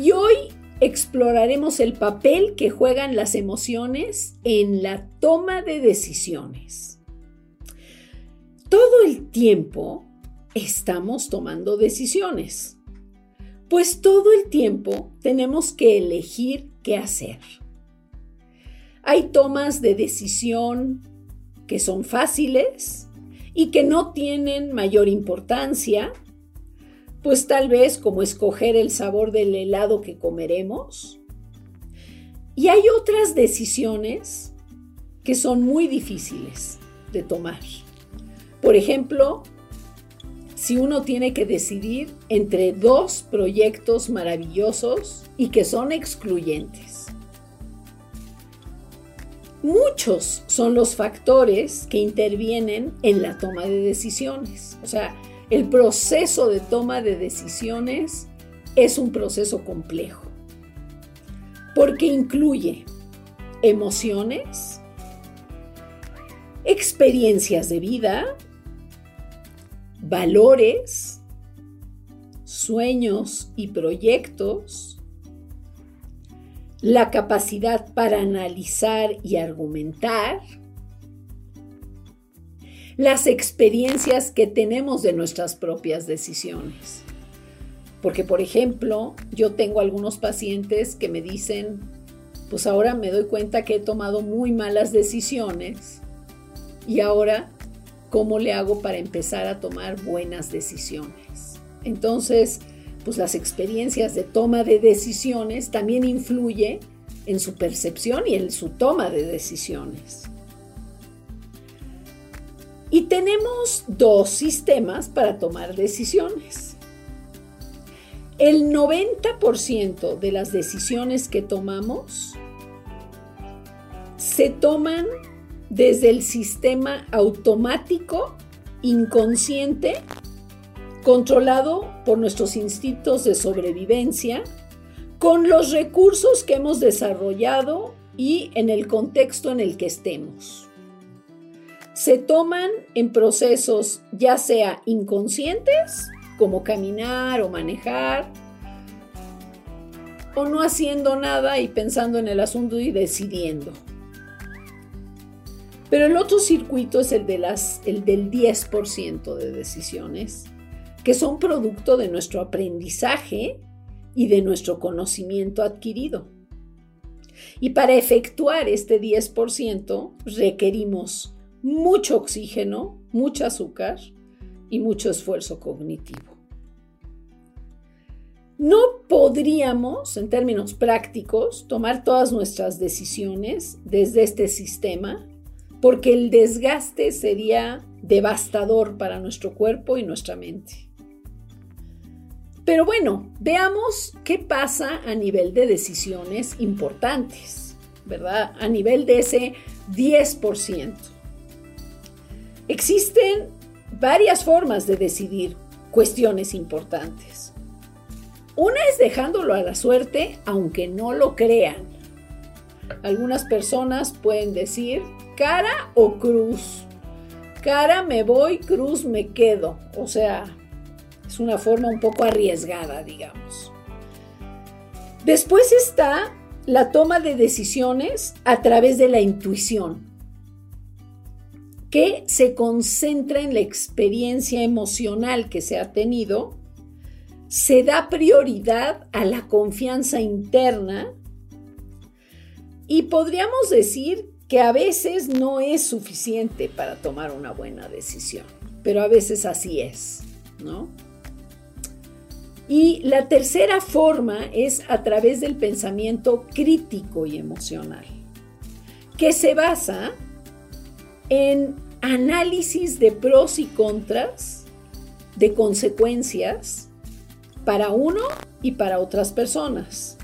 y hoy exploraremos el papel que juegan las emociones en la toma de decisiones. Todo el tiempo estamos tomando decisiones, pues todo el tiempo tenemos que elegir qué hacer. Hay tomas de decisión que son fáciles y que no tienen mayor importancia, pues tal vez como escoger el sabor del helado que comeremos. Y hay otras decisiones que son muy difíciles de tomar. Por ejemplo, si uno tiene que decidir entre dos proyectos maravillosos y que son excluyentes. Muchos son los factores que intervienen en la toma de decisiones. O sea, el proceso de toma de decisiones es un proceso complejo porque incluye emociones, experiencias de vida, valores, sueños y proyectos, la capacidad para analizar y argumentar, las experiencias que tenemos de nuestras propias decisiones. Porque, por ejemplo, yo tengo algunos pacientes que me dicen, pues ahora me doy cuenta que he tomado muy malas decisiones y ahora, ¿cómo le hago para empezar a tomar buenas decisiones? Entonces, pues las experiencias de toma de decisiones también influye en su percepción y en su toma de decisiones. Y tenemos dos sistemas para tomar decisiones. El 90% de las decisiones que tomamos se toman desde el sistema automático, inconsciente, controlado por nuestros instintos de sobrevivencia, con los recursos que hemos desarrollado y en el contexto en el que estemos se toman en procesos ya sea inconscientes, como caminar o manejar, o no haciendo nada y pensando en el asunto y decidiendo. Pero el otro circuito es el, de las, el del 10% de decisiones, que son producto de nuestro aprendizaje y de nuestro conocimiento adquirido. Y para efectuar este 10% requerimos mucho oxígeno, mucho azúcar y mucho esfuerzo cognitivo. No podríamos, en términos prácticos, tomar todas nuestras decisiones desde este sistema porque el desgaste sería devastador para nuestro cuerpo y nuestra mente. Pero bueno, veamos qué pasa a nivel de decisiones importantes, ¿verdad? A nivel de ese 10%. Existen varias formas de decidir cuestiones importantes. Una es dejándolo a la suerte, aunque no lo crean. Algunas personas pueden decir cara o cruz. Cara me voy, cruz me quedo. O sea, es una forma un poco arriesgada, digamos. Después está la toma de decisiones a través de la intuición que se concentra en la experiencia emocional que se ha tenido, se da prioridad a la confianza interna y podríamos decir que a veces no es suficiente para tomar una buena decisión, pero a veces así es, ¿no? Y la tercera forma es a través del pensamiento crítico y emocional, que se basa en análisis de pros y contras, de consecuencias, para uno y para otras personas.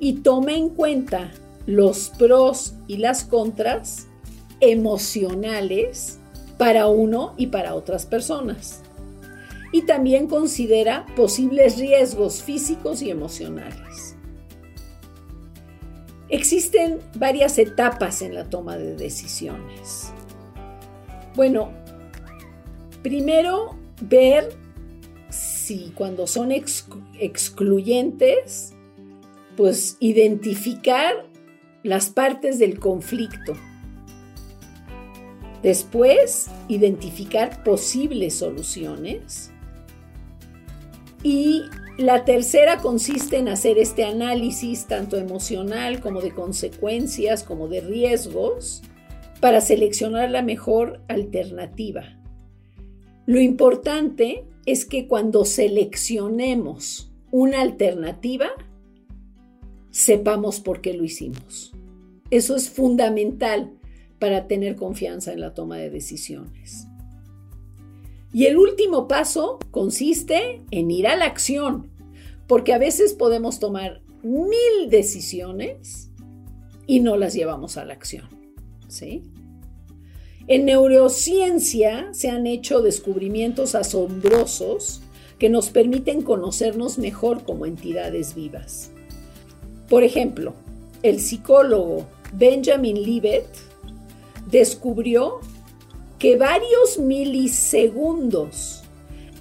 Y tome en cuenta los pros y las contras emocionales para uno y para otras personas. Y también considera posibles riesgos físicos y emocionales. Existen varias etapas en la toma de decisiones. Bueno, primero ver si cuando son excluyentes, pues identificar las partes del conflicto. Después, identificar posibles soluciones. Y la tercera consiste en hacer este análisis tanto emocional como de consecuencias, como de riesgos, para seleccionar la mejor alternativa. Lo importante es que cuando seleccionemos una alternativa, sepamos por qué lo hicimos. Eso es fundamental para tener confianza en la toma de decisiones. Y el último paso consiste en ir a la acción, porque a veces podemos tomar mil decisiones y no las llevamos a la acción. ¿sí? En neurociencia se han hecho descubrimientos asombrosos que nos permiten conocernos mejor como entidades vivas. Por ejemplo, el psicólogo Benjamin Libet descubrió que varios milisegundos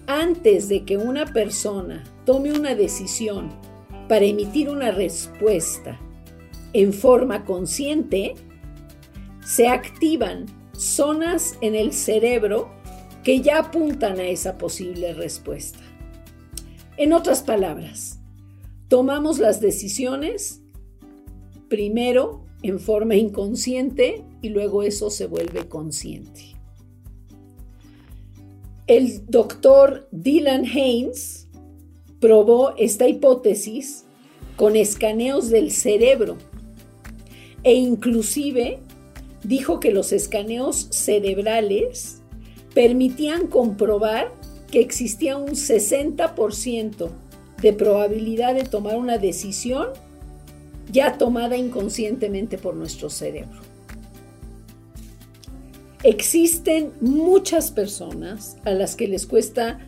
antes de que una persona tome una decisión para emitir una respuesta en forma consciente, se activan zonas en el cerebro que ya apuntan a esa posible respuesta. En otras palabras, tomamos las decisiones primero en forma inconsciente y luego eso se vuelve consciente. El doctor Dylan Haynes probó esta hipótesis con escaneos del cerebro e inclusive dijo que los escaneos cerebrales permitían comprobar que existía un 60% de probabilidad de tomar una decisión ya tomada inconscientemente por nuestro cerebro. Existen muchas personas a las que les cuesta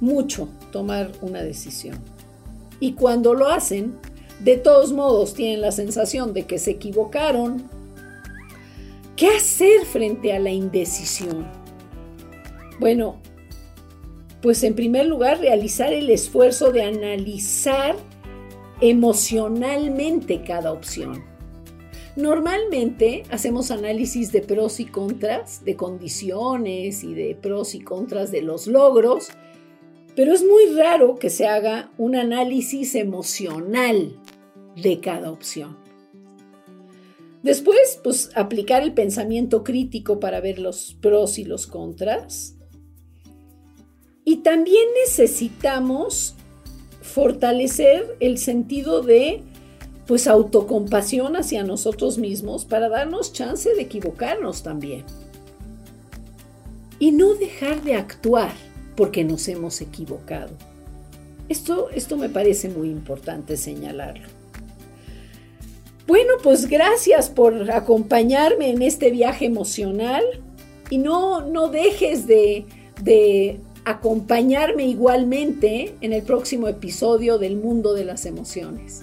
mucho tomar una decisión. Y cuando lo hacen, de todos modos tienen la sensación de que se equivocaron. ¿Qué hacer frente a la indecisión? Bueno, pues en primer lugar realizar el esfuerzo de analizar emocionalmente cada opción. Normalmente hacemos análisis de pros y contras, de condiciones y de pros y contras de los logros, pero es muy raro que se haga un análisis emocional de cada opción. Después, pues aplicar el pensamiento crítico para ver los pros y los contras. Y también necesitamos fortalecer el sentido de pues autocompasión hacia nosotros mismos para darnos chance de equivocarnos también. Y no dejar de actuar porque nos hemos equivocado. Esto, esto me parece muy importante señalarlo. Bueno, pues gracias por acompañarme en este viaje emocional y no, no dejes de, de acompañarme igualmente en el próximo episodio del mundo de las emociones.